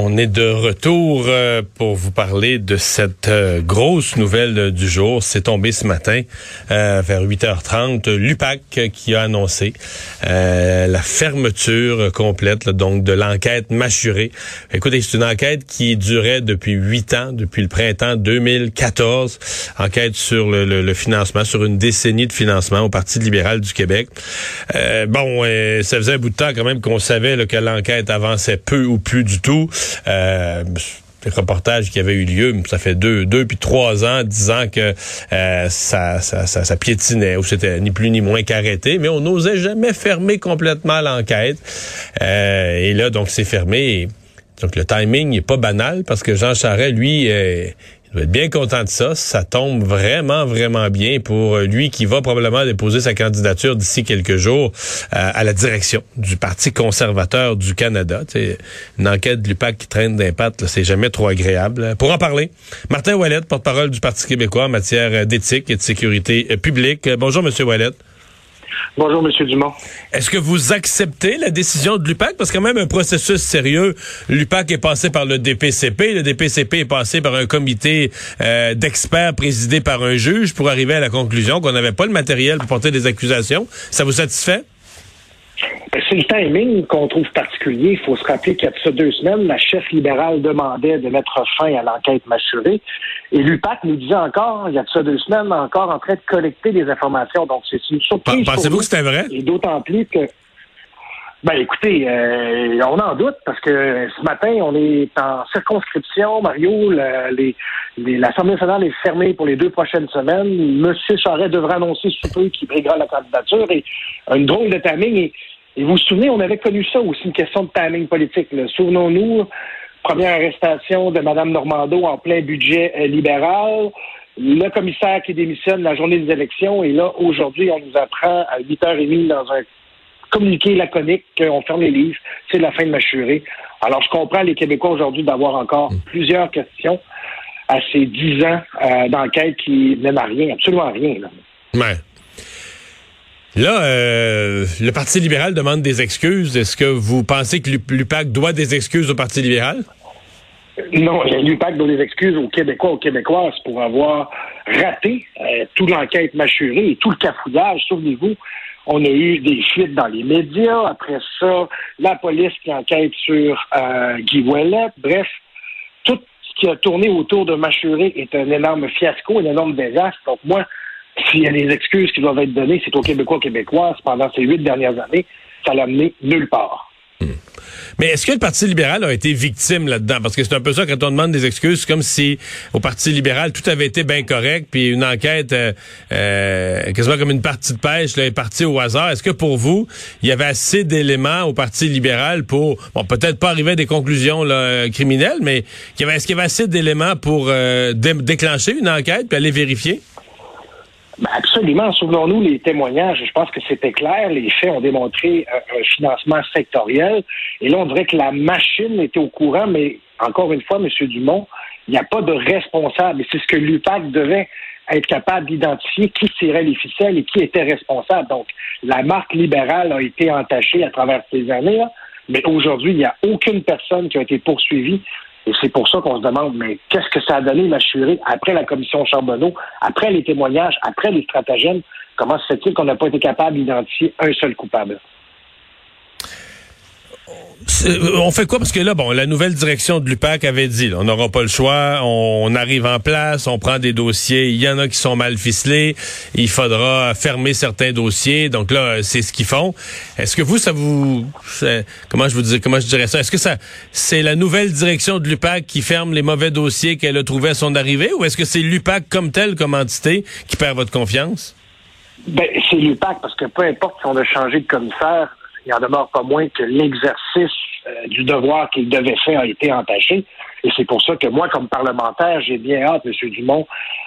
On est de retour euh, pour vous parler de cette euh, grosse nouvelle euh, du jour. C'est tombé ce matin vers 8h30. L'UPAC qui a annoncé la fermeture complète donc de l'enquête mâchurée. Écoutez, c'est une enquête qui durait depuis huit ans, depuis le printemps 2014. Enquête sur le, financement, sur une décennie de financement au Parti libéral du Québec. bon, ça faisait un bout de temps quand même qu'on savait là, que l'enquête avançait peu ou plus du tout. Euh, les reportages qui avaient eu lieu, ça fait deux, deux puis trois ans, disant que euh, ça, ça, ça, piétinait, ou c'était ni plus ni moins qu'arrêté, mais on n'osait jamais fermer complètement l'enquête. Euh, et là, donc, c'est fermé. donc, le timing n'est pas banal, parce que Jean Charest, lui, il doit être bien content de ça. Ça tombe vraiment, vraiment bien pour lui qui va probablement déposer sa candidature d'ici quelques jours euh, à la direction du Parti conservateur du Canada. une enquête de l'UPAC qui traîne d'impact, c'est jamais trop agréable. Pour en parler, Martin Ouellet, porte-parole du Parti québécois en matière d'éthique et de sécurité publique. Bonjour, Monsieur Ouellet. Bonjour, M. Dumont. Est-ce que vous acceptez la décision de l'UPAC? Parce que quand même un processus sérieux. L'UPAC est passé par le DPCP. Le DPCP est passé par un comité euh, d'experts présidé par un juge pour arriver à la conclusion qu'on n'avait pas le matériel pour porter des accusations. Ça vous satisfait? Ben, c'est le timing qu'on trouve particulier. Il faut se rappeler qu'il y a de ça deux semaines, la chef libérale demandait de mettre fin à l'enquête mâchurée. Et l'UPAC nous disait encore, il y a de ça deux semaines, encore en train de collecter des informations. Donc, c'est une surprise. Pensez-vous que c'était vrai? Et d'autant plus que ben écoutez, euh, on en doute parce que ce matin, on est en circonscription. Mario, l'Assemblée nationale est fermée pour les deux prochaines semaines. Monsieur Charret devrait annoncer sous peu qu'il briguera la candidature et une drôle de timing. Et, vous vous souvenez, on avait connu ça aussi, une question de timing politique. Souvenons-nous, première arrestation de Mme Normando en plein budget euh, libéral le commissaire qui démissionne la journée des élections. Et là, aujourd'hui, on nous apprend à 8h30 dans un communiqué laconique qu'on ferme les livres, c'est la fin de Machuré. Alors, je comprends les Québécois aujourd'hui d'avoir encore mm. plusieurs questions à ces dix ans euh, d'enquête qui mènent à rien, absolument à rien. Là. Ouais. Là, euh, le Parti libéral demande des excuses. Est-ce que vous pensez que l'UPAC doit des excuses au Parti libéral? Non, l'UPAC doit des excuses aux Québécois, aux Québécoises pour avoir raté euh, toute l'enquête mâchurée et tout le cafouillage. Souvenez-vous, on a eu des fuites dans les médias. Après ça, la police qui enquête sur euh, Guy Ouellet. Bref, tout ce qui a tourné autour de Machuré est un énorme fiasco, un énorme désastre. Donc moi, s'il y a des excuses qui doivent être données, c'est aux Québécois Québécoises pendant ces huit dernières années. Ça l'a mené nulle part. Hmm. Mais est-ce que le Parti libéral a été victime là-dedans? Parce que c'est un peu ça quand on demande des excuses, comme si au Parti libéral tout avait été bien correct, puis une enquête euh, euh, quasiment comme une partie de pêche là, est partie au hasard. Est-ce que pour vous, il y avait assez d'éléments au Parti libéral pour, bon, peut-être pas arriver à des conclusions là, criminelles, mais est-ce qu'il y avait assez d'éléments pour euh, déclencher une enquête puis aller vérifier? Ben absolument. Souvenons-nous les témoignages. Je pense que c'était clair. Les faits ont démontré un, financement sectoriel. Et là, on dirait que la machine était au courant, mais encore une fois, M. Dumont, il n'y a pas de responsable. Et c'est ce que l'UPAC devait être capable d'identifier qui tirait les ficelles et qui était responsable. Donc, la marque libérale a été entachée à travers ces années, mais aujourd'hui, il n'y a aucune personne qui a été poursuivie et c'est pour ça qu'on se demande, mais qu'est-ce que ça a donné, Machuré, après la commission Charbonneau, après les témoignages, après les stratagèmes? Comment se fait-il qu'on n'a pas été capable d'identifier un seul coupable? On fait quoi? Parce que là, bon, la nouvelle direction de l'UPAC avait dit, on n'aura pas le choix, on, arrive en place, on prend des dossiers, il y en a qui sont mal ficelés, il faudra fermer certains dossiers. Donc là, c'est ce qu'ils font. Est-ce que vous, ça vous... Comment je vous dis, comment je dirais ça? Est-ce que ça c'est la nouvelle direction de l'UPAC qui ferme les mauvais dossiers qu'elle a trouvés à son arrivée ou est-ce que c'est l'UPAC comme tel, comme entité, qui perd votre confiance? Ben, c'est l'UPAC parce que peu importe si on a changé de commissaire, il en demeure pas moins que l'exercice euh, du devoir qu'il devait faire a été entaché. Et c'est pour ça que moi, comme parlementaire, j'ai bien hâte, M. Dumont,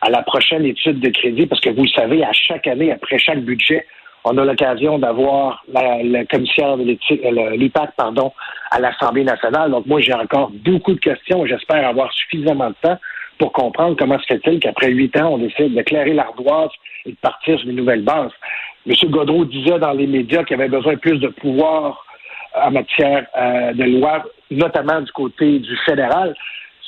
à la prochaine étude de crédit, parce que vous le savez, à chaque année, après chaque budget, on a l'occasion d'avoir la, commissaire de euh, l'UPAC, pardon, à l'Assemblée nationale. Donc moi, j'ai encore beaucoup de questions. J'espère avoir suffisamment de temps pour comprendre comment se fait-il qu'après huit ans, on décide d'éclairer l'ardoise et de partir sur une nouvelle base. M. Godreau disait dans les médias qu'il avait besoin de plus de pouvoir en matière euh, de loi, notamment du côté du fédéral.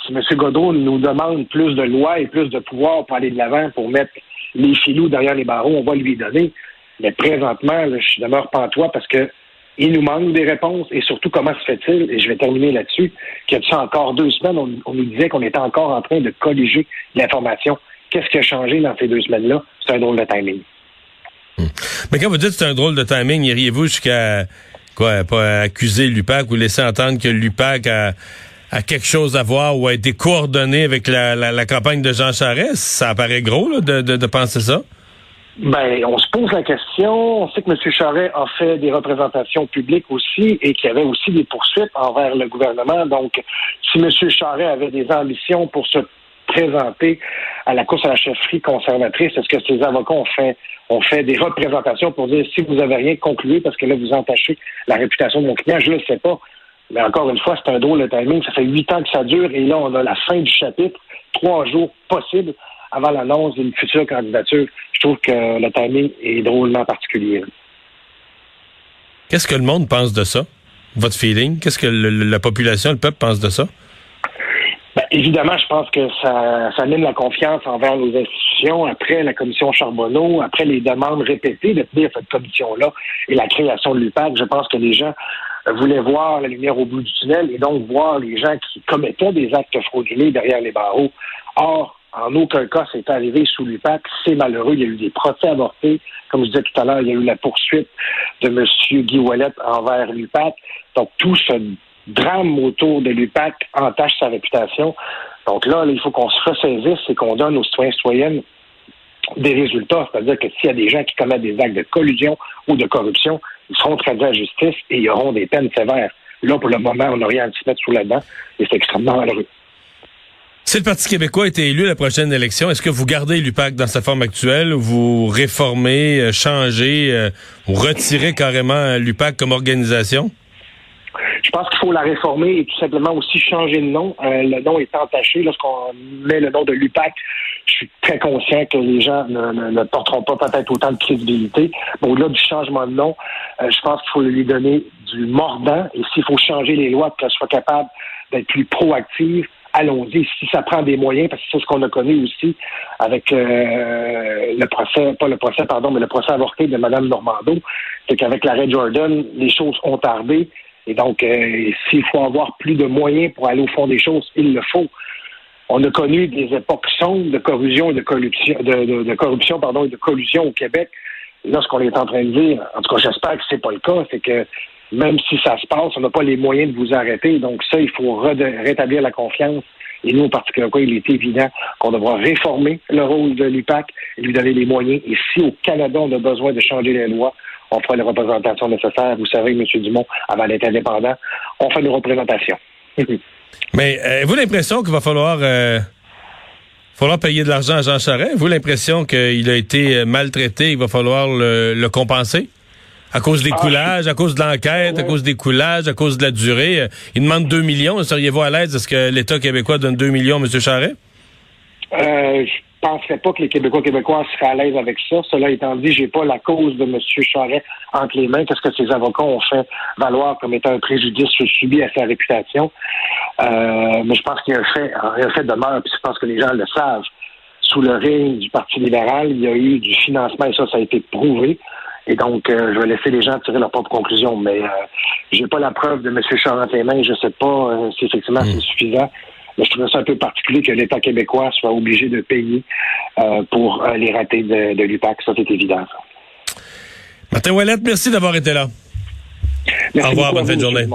Si M. Godreau nous demande plus de lois et plus de pouvoir pour aller de l'avant, pour mettre les filous derrière les barreaux, on va lui donner. Mais présentement, je demeure pantois parce que il nous manque des réponses et surtout comment se fait-il, et je vais terminer là-dessus, qu'il y a encore deux semaines, on, nous disait qu'on était encore en train de colliger l'information. Qu'est-ce qui a changé dans ces deux semaines-là? C'est un drôle de timing. Hmm. Mais quand vous dites que c'est un drôle de timing, iriez-vous jusqu'à quoi, pas accuser l'UPAC ou laisser entendre que l'UPAC a, quelque chose à voir ou a été coordonné avec la, campagne de Jean Charest? Ça paraît gros de, de penser ça. Ben, on se pose la question. On sait que M. Charret a fait des représentations publiques aussi et qu'il y avait aussi des poursuites envers le gouvernement. Donc, si M. Charret avait des ambitions pour se à la course à la chefferie conservatrice, est-ce que ses avocats ont fait, ont fait des représentations pour dire si vous avez rien conclu parce que là, vous entachez la réputation de mon client? Je ne le sais pas. Mais encore une fois, c'est un drôle de timing. Ça fait huit ans que ça dure et là, on a la fin du chapitre, trois jours possibles avant l'annonce d'une future candidature. Je trouve que le timing est drôlement particulier. Qu'est-ce que le monde pense de ça? Votre feeling? Qu'est-ce que la population, le peuple pense de ça? Évidemment, je pense que ça, ça mine la confiance envers nos institutions après la commission Charbonneau, après les demandes répétées de tenir cette commission-là et la création de l'UPAC. Je pense que les gens voulaient voir la lumière au bout du tunnel et donc voir les gens qui commettaient des actes frauduleux derrière les barreaux. Or, en aucun cas, c'est arrivé sous l'UPAC. C'est malheureux. Il y a eu des procès avortés. Comme je disais tout à l'heure, il y a eu la poursuite de M. Guy Wallet envers l'UPAC. Donc, tout ce drame autour de l'UPAC entache sa réputation. Donc là, il faut qu'on se ressaisisse et qu'on donne aux citoyens et citoyennes des résultats. C'est-à-dire que s'il y a des gens qui commettent des actes de collusion ou de corruption, ils seront traduits à justice et il y auront des peines sévères. Là, pour le moment, on n'a rien à se mettre sous la dent et c'est extrêmement malheureux. Si le Parti québécois était élu à la prochaine élection, est-ce que vous gardez l'UPAC dans sa forme actuelle ou vous réformez, euh, changez euh, ou retirez carrément l'UPAC comme organisation? Je pense qu'il faut la réformer et tout simplement aussi changer de nom. Euh, le nom est entaché. Lorsqu'on met le nom de l'UPAC, je suis très conscient que les gens ne, porteront pas peut-être autant de crédibilité. Mais au-delà du changement de nom, je pense qu'il faut lui donner du mordant. Et s'il faut changer les lois pour qu'elle soit capable d'être plus proactive, allons-y. Si ça prend des moyens, parce que c'est ce qu'on a connu aussi avec euh, le procès, pas le procès, pardon, mais le procès avorté de Mme Normando, c'est qu'avec l'arrêt Jordan, les choses ont tardé. Et donc, euh, s'il faut avoir plus de moyens pour aller au fond des choses, il le faut. On a connu des époques sombres de corruption et de corruption, de, corruption, pardon, et de collusion au Québec. là, ce qu'on est en train de dire, en tout cas, j'espère que c'est pas le cas, c'est que même si ça se passe, on n'a pas les moyens de vous arrêter. Donc ça, il faut rétablir la confiance. Et nous, en particulier, il est évident qu'on devra réformer le rôle de l'UPAC et lui donner les moyens. Et si au Canada, on a besoin de changer les lois, on fera les représentations nécessaires. Vous savez, M. Dumont, avant d'être indépendant, on fait nos représentations. Mais euh, avez-vous l'impression qu'il va falloir... Euh, falloir payer de l'argent à Jean Charest? Avez-vous l'impression qu'il a été maltraité, il va falloir le compenser? À cause des ah, coulages, à cause de l'enquête, à cause des coulages, à cause de la durée. Euh, il demande 2 millions. Seriez-vous à l'aise? Est-ce que l'État québécois donne 2 millions, M. Charret? Euh, je penserais pas que les Québécois québécois seraient à l'aise avec ça. Cela étant dit, j'ai pas la cause de M. Charret entre les mains. Qu'est-ce que ses avocats ont fait valoir comme étant un préjudice subi à sa réputation? Euh, mais je pense qu'il y a un fait, un fait demeure, puis je pense que les gens le savent. Sous le règne du Parti libéral, il y a eu du financement, et ça, ça a été prouvé. Et donc, euh, je vais laisser les gens tirer leur propre conclusion. Mais euh, j'ai pas la preuve de M. Mains. Je sais pas euh, si effectivement c'est hmm. suffisant. Mais je trouve ça un peu particulier que l'État québécois soit obligé de payer pour les ratés de, de l'UPAC. Ça, c'est évident. Martin Ouellette, merci d'avoir été là. Au revoir, bonne fin de journée.